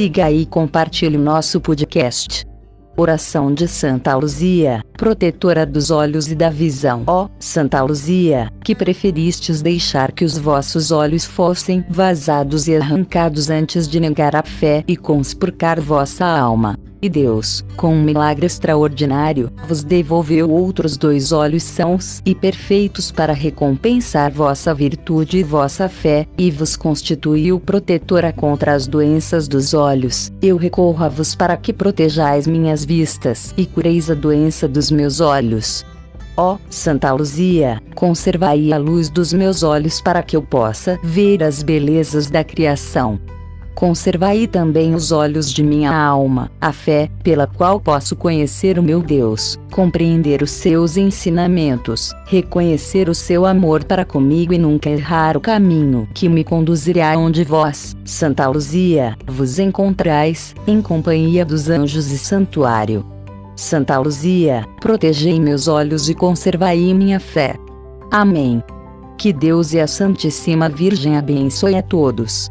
siga e compartilhe o nosso podcast. Oração de Santa Luzia, protetora dos olhos e da visão. Ó Santa Luzia, que preferistes deixar que os vossos olhos fossem vazados e arrancados antes de negar a fé e conspurcar vossa alma. E Deus, com um milagre extraordinário, vos devolveu outros dois olhos sãos e perfeitos para recompensar vossa virtude e vossa fé, e vos constituiu protetora contra as doenças dos olhos. Eu recorro a vos para que protejais minhas vistas e cureis a doença dos meus olhos. Ó Santa Luzia, conservai a luz dos meus olhos para que eu possa ver as belezas da criação Conservai também os olhos de minha alma, a fé, pela qual posso conhecer o meu Deus, compreender os seus ensinamentos, reconhecer o seu amor para comigo e nunca errar o caminho que me conduzirá onde vós, Santa Luzia, vos encontrais, em companhia dos anjos e santuário. Santa Luzia, protegei meus olhos e conservai minha fé. Amém. Que Deus e a Santíssima Virgem abençoe a todos.